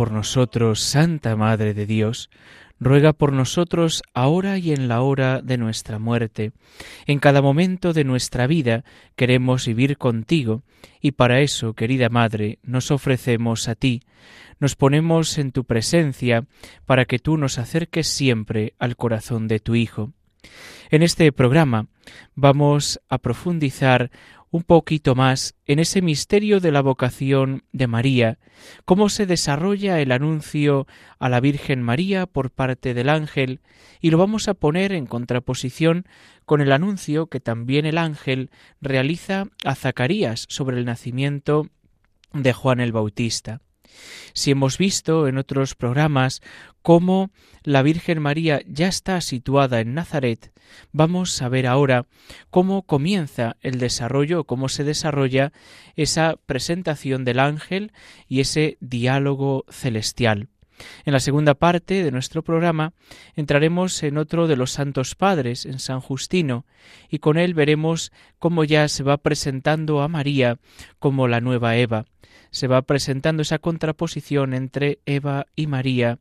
Por nosotros, Santa Madre de Dios, ruega por nosotros ahora y en la hora de nuestra muerte. En cada momento de nuestra vida queremos vivir contigo, y para eso, querida Madre, nos ofrecemos a ti, nos ponemos en tu presencia para que tú nos acerques siempre al corazón de tu Hijo. En este programa vamos a profundizar un poquito más en ese misterio de la vocación de María, cómo se desarrolla el anuncio a la Virgen María por parte del ángel, y lo vamos a poner en contraposición con el anuncio que también el ángel realiza a Zacarías sobre el nacimiento de Juan el Bautista. Si hemos visto en otros programas cómo la Virgen María ya está situada en Nazaret, vamos a ver ahora cómo comienza el desarrollo, cómo se desarrolla esa presentación del ángel y ese diálogo celestial. En la segunda parte de nuestro programa entraremos en otro de los santos padres, en San Justino, y con él veremos cómo ya se va presentando a María como la nueva Eva, se va presentando esa contraposición entre Eva y María,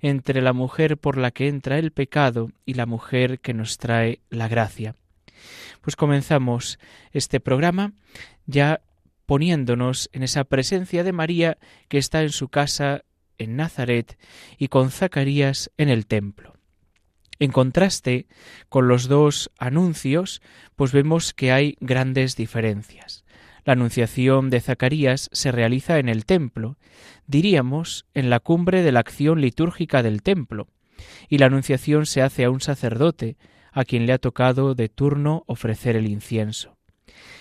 entre la mujer por la que entra el pecado y la mujer que nos trae la gracia. Pues comenzamos este programa ya poniéndonos en esa presencia de María que está en su casa en Nazaret y con Zacarías en el templo. En contraste con los dos anuncios, pues vemos que hay grandes diferencias. La anunciación de Zacarías se realiza en el templo, diríamos en la cumbre de la acción litúrgica del templo, y la anunciación se hace a un sacerdote, a quien le ha tocado de turno ofrecer el incienso.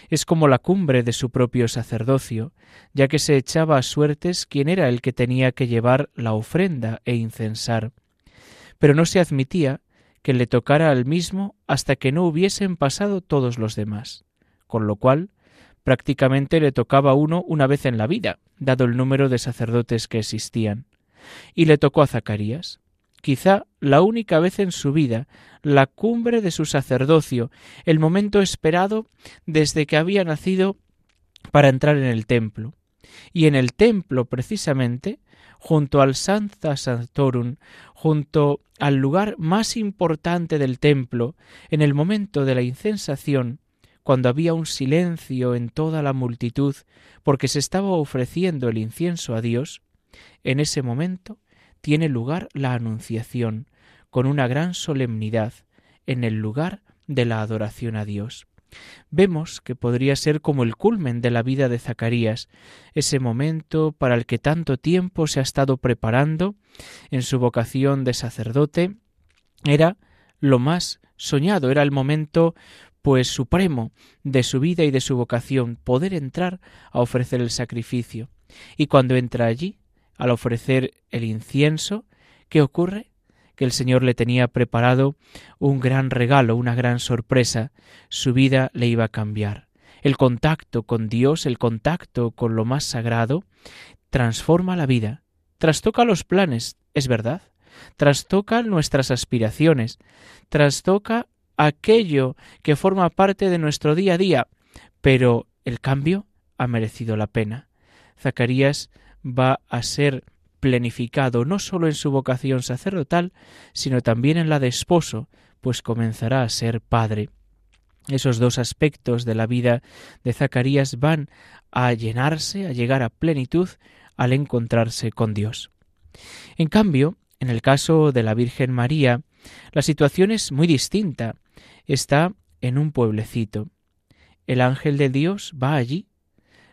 Es como la cumbre de su propio sacerdocio, ya que se echaba a suertes quién era el que tenía que llevar la ofrenda e incensar. Pero no se admitía que le tocara al mismo hasta que no hubiesen pasado todos los demás, con lo cual prácticamente le tocaba uno una vez en la vida, dado el número de sacerdotes que existían. Y le tocó a Zacarías, quizá la única vez en su vida, la cumbre de su sacerdocio, el momento esperado desde que había nacido para entrar en el templo. Y en el templo, precisamente, junto al Santa Sanctorum, junto al lugar más importante del templo, en el momento de la incensación, cuando había un silencio en toda la multitud, porque se estaba ofreciendo el incienso a Dios, en ese momento tiene lugar la Anunciación, con una gran solemnidad, en el lugar de la adoración a Dios. Vemos que podría ser como el culmen de la vida de Zacarías, ese momento para el que tanto tiempo se ha estado preparando en su vocación de sacerdote, era lo más soñado, era el momento pues supremo de su vida y de su vocación, poder entrar a ofrecer el sacrificio. Y cuando entra allí, al ofrecer el incienso, ¿qué ocurre? Que el Señor le tenía preparado un gran regalo, una gran sorpresa. Su vida le iba a cambiar. El contacto con Dios, el contacto con lo más sagrado, transforma la vida, trastoca los planes, es verdad, trastoca nuestras aspiraciones, trastoca aquello que forma parte de nuestro día a día, pero el cambio ha merecido la pena. Zacarías va a ser plenificado no sólo en su vocación sacerdotal, sino también en la de esposo, pues comenzará a ser padre. Esos dos aspectos de la vida de Zacarías van a llenarse, a llegar a plenitud al encontrarse con Dios. En cambio, en el caso de la Virgen María, la situación es muy distinta. Está en un pueblecito, El ángel de Dios va allí.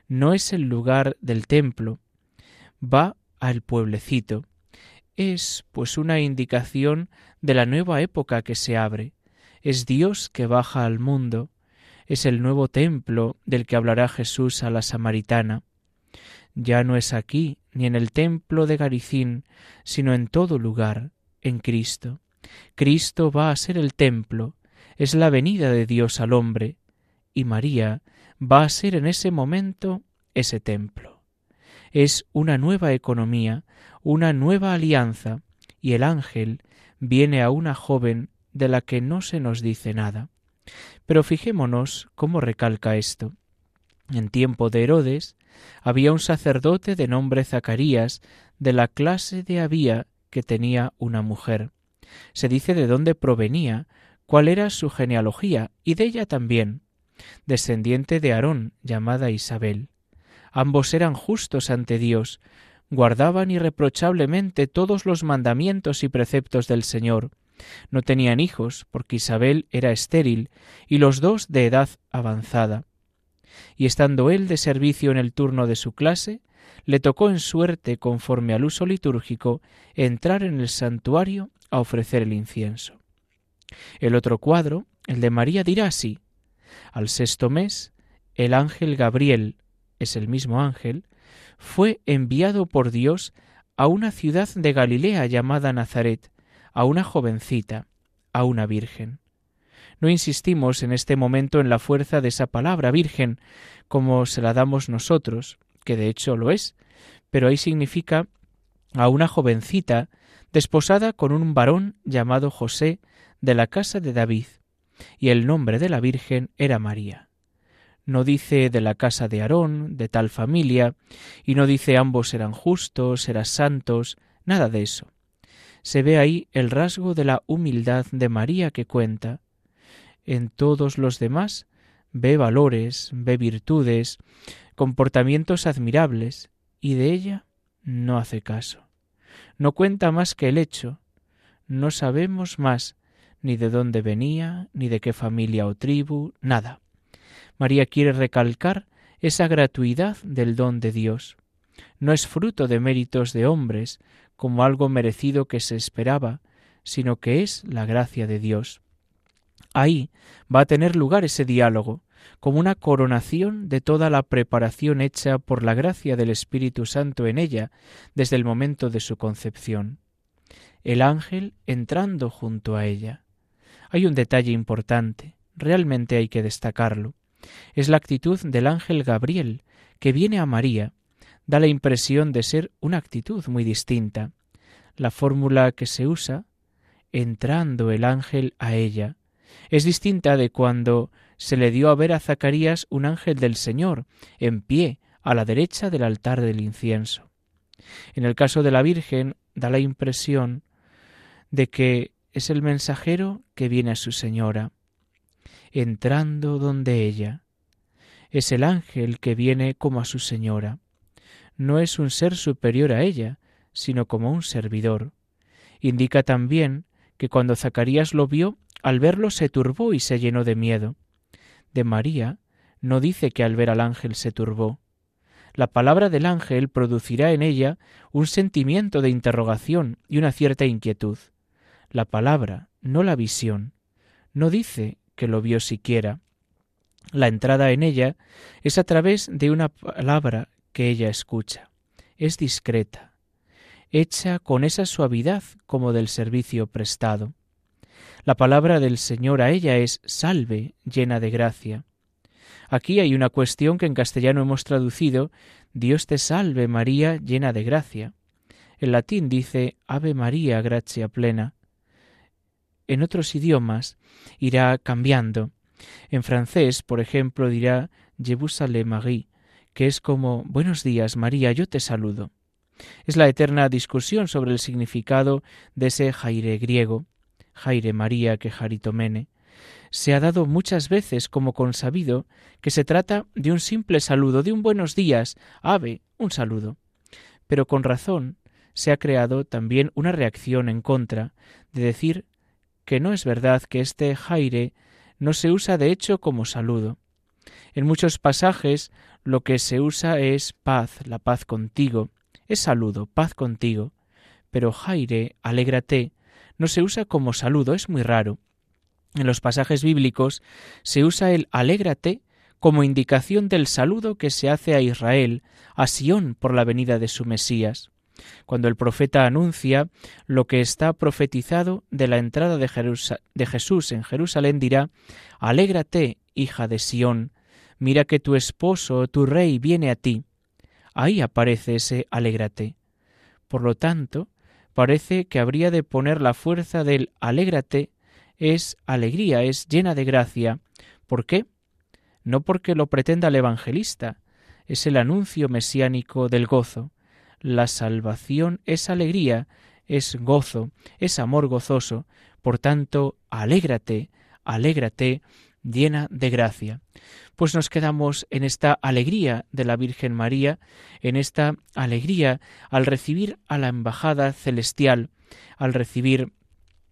No es el lugar del templo, va al pueblecito. Es pues una indicación de la nueva época que se abre. Es Dios que baja al mundo. Es el nuevo templo del que hablará Jesús a la samaritana. Ya no es aquí, ni en el templo de Garicín, sino en todo lugar, en Cristo. Cristo va a ser el templo, es la venida de Dios al hombre, y María va a ser en ese momento ese templo. Es una nueva economía, una nueva alianza, y el ángel viene a una joven de la que no se nos dice nada. Pero fijémonos cómo recalca esto. En tiempo de Herodes había un sacerdote de nombre Zacarías, de la clase de Abía, que tenía una mujer. Se dice de dónde provenía, cuál era su genealogía, y de ella también, descendiente de Aarón, llamada Isabel. Ambos eran justos ante Dios, guardaban irreprochablemente todos los mandamientos y preceptos del Señor. No tenían hijos, porque Isabel era estéril, y los dos de edad avanzada. Y estando él de servicio en el turno de su clase, le tocó en suerte, conforme al uso litúrgico, entrar en el santuario a ofrecer el incienso. El otro cuadro, el de María, dirá así Al sexto mes, el ángel Gabriel, es el mismo ángel, fue enviado por Dios a una ciudad de Galilea llamada Nazaret, a una jovencita, a una virgen. No insistimos en este momento en la fuerza de esa palabra virgen, como se la damos nosotros, que de hecho lo es, pero ahí significa a una jovencita desposada con un varón llamado José de la casa de David, y el nombre de la Virgen era María. No dice de la casa de Aarón, de tal familia, y no dice ambos eran justos, eran santos, nada de eso. Se ve ahí el rasgo de la humildad de María que cuenta. En todos los demás ve valores, ve virtudes, comportamientos admirables, y de ella no hace caso. No cuenta más que el hecho. No sabemos más ni de dónde venía, ni de qué familia o tribu, nada. María quiere recalcar esa gratuidad del don de Dios. No es fruto de méritos de hombres, como algo merecido que se esperaba, sino que es la gracia de Dios. Ahí va a tener lugar ese diálogo, como una coronación de toda la preparación hecha por la gracia del Espíritu Santo en ella desde el momento de su concepción. El ángel entrando junto a ella. Hay un detalle importante, realmente hay que destacarlo. Es la actitud del ángel Gabriel, que viene a María, da la impresión de ser una actitud muy distinta. La fórmula que se usa, entrando el ángel a ella, es distinta de cuando se le dio a ver a Zacarías un ángel del Señor, en pie, a la derecha del altar del incienso. En el caso de la Virgen da la impresión de que es el mensajero que viene a su señora, entrando donde ella. Es el ángel que viene como a su señora. No es un ser superior a ella, sino como un servidor. Indica también que cuando Zacarías lo vio, al verlo se turbó y se llenó de miedo. De María no dice que al ver al ángel se turbó. La palabra del ángel producirá en ella un sentimiento de interrogación y una cierta inquietud. La palabra, no la visión. No dice que lo vio siquiera. La entrada en ella es a través de una palabra que ella escucha. Es discreta, hecha con esa suavidad como del servicio prestado. La palabra del Señor a ella es salve, llena de gracia. Aquí hay una cuestión que en castellano hemos traducido Dios te salve María, llena de gracia. En latín dice Ave María, gracia plena. En otros idiomas irá cambiando. En francés, por ejemplo, dirá Je vous salue Marie, que es como Buenos días, María, yo te saludo. Es la eterna discusión sobre el significado de ese jaire griego. Jaire María que Jaritomene, se ha dado muchas veces como consabido que se trata de un simple saludo, de un buenos días, ave, un saludo. Pero con razón se ha creado también una reacción en contra de decir que no es verdad que este jaire no se usa de hecho como saludo. En muchos pasajes lo que se usa es paz, la paz contigo, es saludo, paz contigo. Pero Jaire, alégrate, no se usa como saludo, es muy raro. En los pasajes bíblicos se usa el alégrate como indicación del saludo que se hace a Israel, a Sión por la venida de su Mesías. Cuando el profeta anuncia lo que está profetizado de la entrada de, Jesús en Jerusalén, dirá, Alégrate, hija de Sión, mira que tu esposo, tu rey, viene a ti. Ahí aparece ese alégrate. Por lo tanto, parece que habría de poner la fuerza del alégrate es alegría, es llena de gracia. ¿Por qué? No porque lo pretenda el evangelista, es el anuncio mesiánico del gozo. La salvación es alegría, es gozo, es amor gozoso. Por tanto, alégrate, alégrate, llena de gracia. Pues nos quedamos en esta alegría de la Virgen María, en esta alegría al recibir a la embajada celestial, al recibir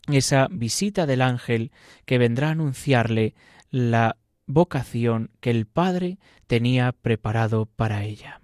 esa visita del ángel que vendrá a anunciarle la vocación que el Padre tenía preparado para ella.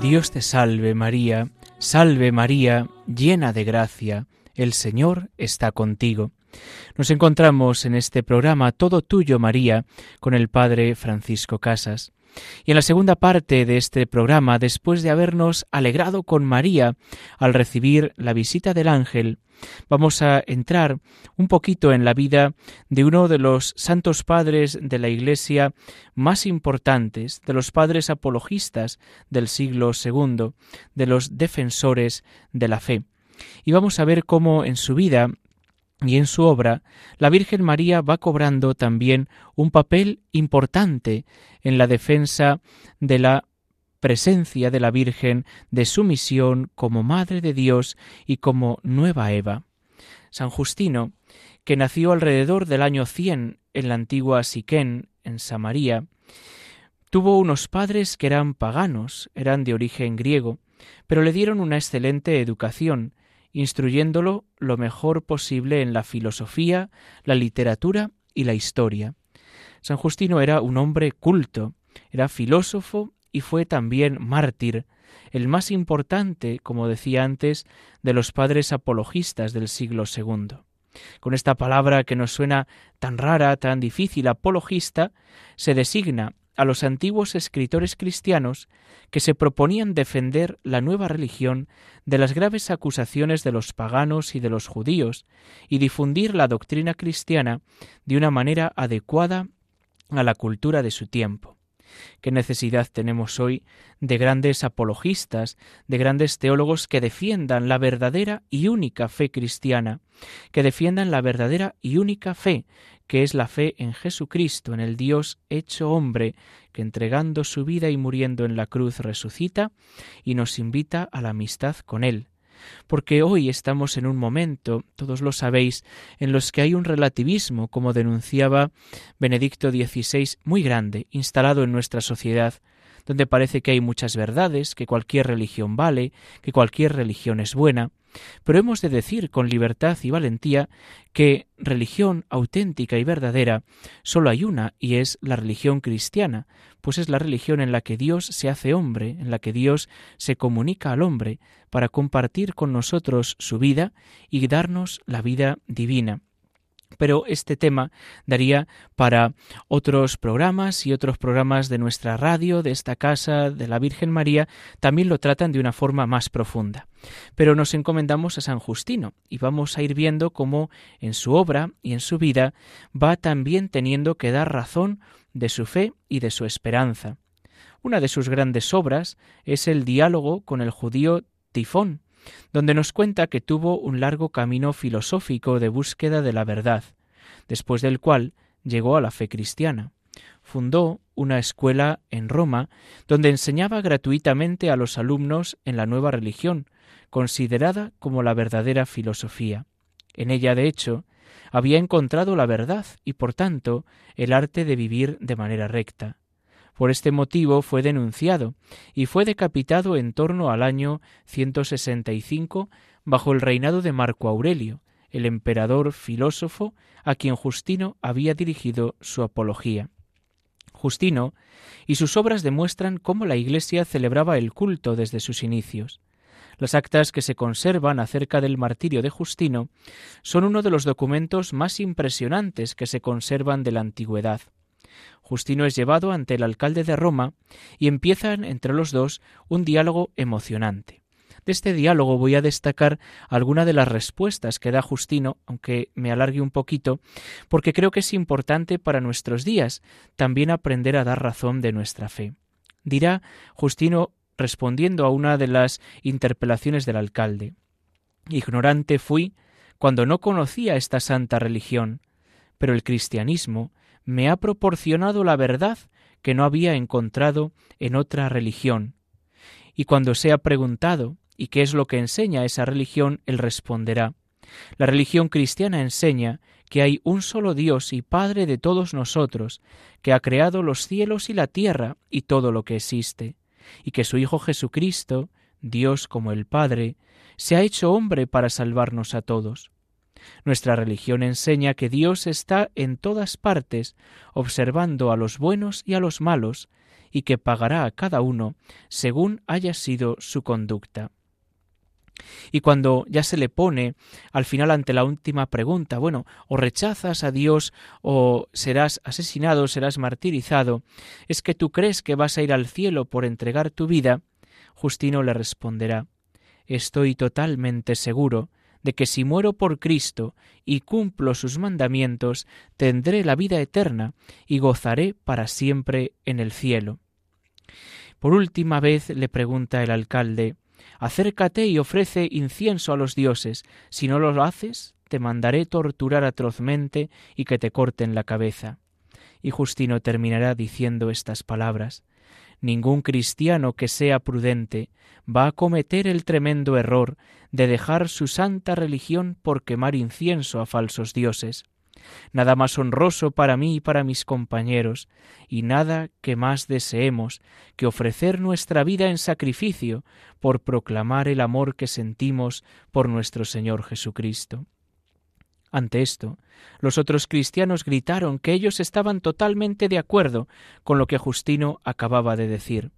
Dios te salve María, salve María, llena de gracia, el Señor está contigo. Nos encontramos en este programa Todo Tuyo María con el Padre Francisco Casas. Y en la segunda parte de este programa, después de habernos alegrado con María al recibir la visita del ángel, vamos a entrar un poquito en la vida de uno de los santos padres de la Iglesia más importantes, de los padres apologistas del siglo II, de los defensores de la fe. Y vamos a ver cómo en su vida y en su obra, la Virgen María va cobrando también un papel importante en la defensa de la presencia de la Virgen, de su misión como Madre de Dios y como nueva Eva. San Justino, que nació alrededor del año 100 en la antigua Siquén, en Samaria, tuvo unos padres que eran paganos, eran de origen griego, pero le dieron una excelente educación, instruyéndolo lo mejor posible en la filosofía, la literatura y la historia. San Justino era un hombre culto, era filósofo y fue también mártir, el más importante, como decía antes, de los padres apologistas del siglo II. Con esta palabra que nos suena tan rara, tan difícil, apologista, se designa a los antiguos escritores cristianos que se proponían defender la nueva religión de las graves acusaciones de los paganos y de los judíos y difundir la doctrina cristiana de una manera adecuada a la cultura de su tiempo. Qué necesidad tenemos hoy de grandes apologistas, de grandes teólogos que defiendan la verdadera y única fe cristiana, que defiendan la verdadera y única fe, que es la fe en Jesucristo, en el Dios hecho hombre, que entregando su vida y muriendo en la cruz resucita y nos invita a la amistad con Él porque hoy estamos en un momento, todos lo sabéis, en los que hay un relativismo, como denunciaba Benedicto XVI, muy grande, instalado en nuestra sociedad, donde parece que hay muchas verdades, que cualquier religión vale, que cualquier religión es buena, pero hemos de decir con libertad y valentía que religión auténtica y verdadera solo hay una y es la religión cristiana, pues es la religión en la que Dios se hace hombre, en la que Dios se comunica al hombre para compartir con nosotros su vida y darnos la vida divina. Pero este tema daría para otros programas y otros programas de nuestra radio, de esta casa, de la Virgen María, también lo tratan de una forma más profunda. Pero nos encomendamos a San Justino y vamos a ir viendo cómo en su obra y en su vida va también teniendo que dar razón de su fe y de su esperanza. Una de sus grandes obras es el diálogo con el judío Tifón, donde nos cuenta que tuvo un largo camino filosófico de búsqueda de la verdad, después del cual llegó a la fe cristiana. Fundó una escuela en Roma donde enseñaba gratuitamente a los alumnos en la nueva religión, considerada como la verdadera filosofía. En ella, de hecho, había encontrado la verdad y, por tanto, el arte de vivir de manera recta. Por este motivo fue denunciado y fue decapitado en torno al año 165 bajo el reinado de Marco Aurelio, el emperador filósofo a quien Justino había dirigido su apología. Justino y sus obras demuestran cómo la Iglesia celebraba el culto desde sus inicios. Las actas que se conservan acerca del martirio de Justino son uno de los documentos más impresionantes que se conservan de la antigüedad. Justino es llevado ante el alcalde de Roma y empiezan entre los dos un diálogo emocionante. De este diálogo voy a destacar alguna de las respuestas que da Justino, aunque me alargue un poquito, porque creo que es importante para nuestros días también aprender a dar razón de nuestra fe. Dirá Justino respondiendo a una de las interpelaciones del alcalde. Ignorante fui cuando no conocía esta santa religión, pero el cristianismo me ha proporcionado la verdad que no había encontrado en otra religión. Y cuando sea preguntado ¿y qué es lo que enseña esa religión? él responderá La religión cristiana enseña que hay un solo Dios y Padre de todos nosotros, que ha creado los cielos y la tierra y todo lo que existe, y que su Hijo Jesucristo, Dios como el Padre, se ha hecho hombre para salvarnos a todos. Nuestra religión enseña que Dios está en todas partes, observando a los buenos y a los malos, y que pagará a cada uno según haya sido su conducta. Y cuando ya se le pone al final ante la última pregunta, bueno, o rechazas a Dios o serás asesinado, serás martirizado, es que tú crees que vas a ir al cielo por entregar tu vida, Justino le responderá, estoy totalmente seguro de que si muero por Cristo y cumplo sus mandamientos, tendré la vida eterna y gozaré para siempre en el cielo. Por última vez le pregunta el alcalde Acércate y ofrece incienso a los dioses, si no lo haces, te mandaré torturar atrozmente y que te corten la cabeza. Y Justino terminará diciendo estas palabras Ningún cristiano que sea prudente va a cometer el tremendo error de dejar su santa religión por quemar incienso a falsos dioses. Nada más honroso para mí y para mis compañeros, y nada que más deseemos que ofrecer nuestra vida en sacrificio por proclamar el amor que sentimos por nuestro Señor Jesucristo. Ante esto, los otros cristianos gritaron que ellos estaban totalmente de acuerdo con lo que Justino acababa de decir.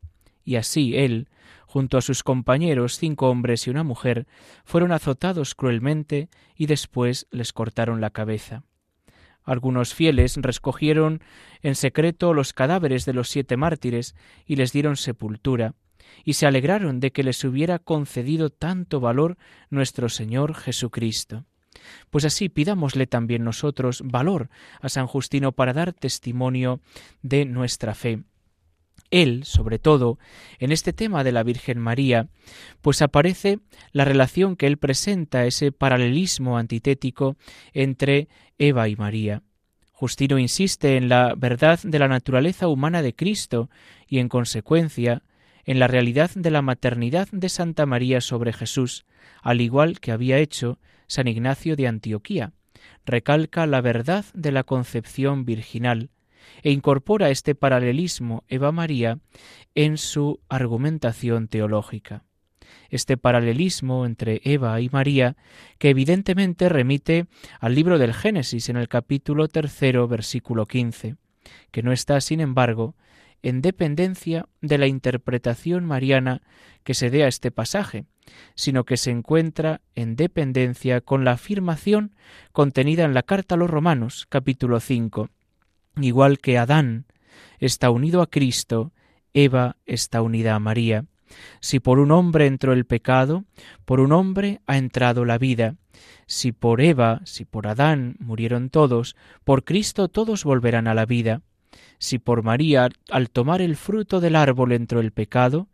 Y así él, junto a sus compañeros, cinco hombres y una mujer, fueron azotados cruelmente y después les cortaron la cabeza. Algunos fieles recogieron en secreto los cadáveres de los siete mártires y les dieron sepultura, y se alegraron de que les hubiera concedido tanto valor nuestro Señor Jesucristo. Pues así pidámosle también nosotros valor a San Justino para dar testimonio de nuestra fe. él, sobre todo, en este tema de la Virgen María, pues aparece la relación que él presenta, ese paralelismo antitético entre Eva y María. Justino insiste en la verdad de la naturaleza humana de Cristo y, en consecuencia, en la realidad de la maternidad de Santa María sobre Jesús, al igual que había hecho San Ignacio de Antioquía. Recalca la verdad de la concepción virginal e incorpora este paralelismo Eva-María en su argumentación teológica. Este paralelismo entre Eva y María, que evidentemente remite al libro del Génesis en el capítulo tercero, versículo quince, que no está, sin embargo, en dependencia de la interpretación mariana que se dé a este pasaje, sino que se encuentra en dependencia con la afirmación contenida en la carta a los Romanos, capítulo 5. Igual que Adán está unido a Cristo, Eva está unida a María. Si por un hombre entró el pecado, por un hombre ha entrado la vida. Si por Eva, si por Adán murieron todos, por Cristo todos volverán a la vida. Si por María, al tomar el fruto del árbol, entró el pecado,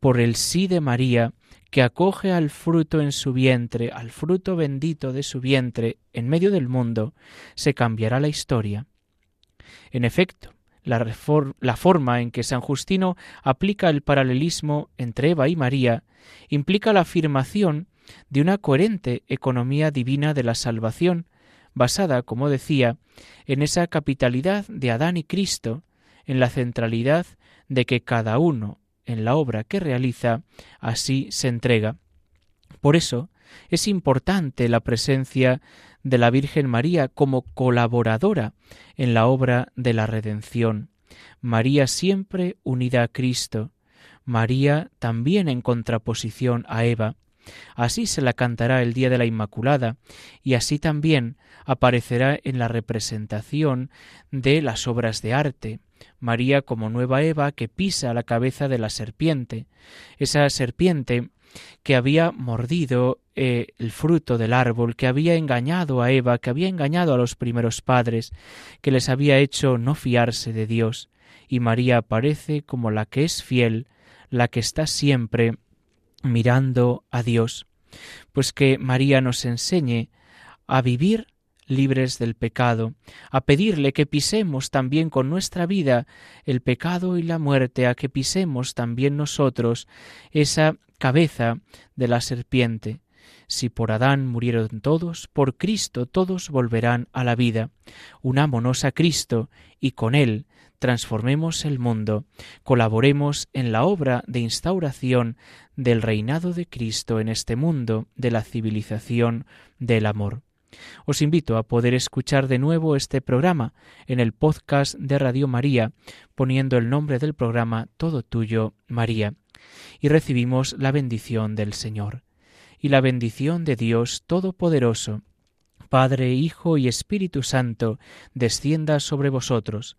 por el sí de María, que acoge al fruto en su vientre, al fruto bendito de su vientre, en medio del mundo, se cambiará la historia. En efecto, la, forma en que San Justino aplica el paralelismo entre Eva y María implica la afirmación de una coherente economía divina de la salvación, basada, como decía, en esa capitalidad de Adán y Cristo, en la centralidad de que cada uno, en la obra que realiza, así se entrega. Por eso es importante la presencia de la Virgen María como colaboradora en la obra de la redención. María siempre unida a Cristo, María también en contraposición a Eva, Así se la cantará el día de la Inmaculada, y así también aparecerá en la representación de las obras de arte. María como nueva Eva que pisa la cabeza de la serpiente, esa serpiente que había mordido eh, el fruto del árbol, que había engañado a Eva, que había engañado a los primeros padres, que les había hecho no fiarse de Dios, y María aparece como la que es fiel, la que está siempre mirando a Dios. Pues que María nos enseñe a vivir libres del pecado, a pedirle que pisemos también con nuestra vida el pecado y la muerte, a que pisemos también nosotros esa cabeza de la serpiente. Si por Adán murieron todos, por Cristo todos volverán a la vida. Unámonos a Cristo y con Él transformemos el mundo, colaboremos en la obra de instauración del reinado de Cristo en este mundo, de la civilización del amor. Os invito a poder escuchar de nuevo este programa en el podcast de Radio María, poniendo el nombre del programa Todo Tuyo, María, y recibimos la bendición del Señor. Y la bendición de Dios Todopoderoso, Padre, Hijo y Espíritu Santo, descienda sobre vosotros.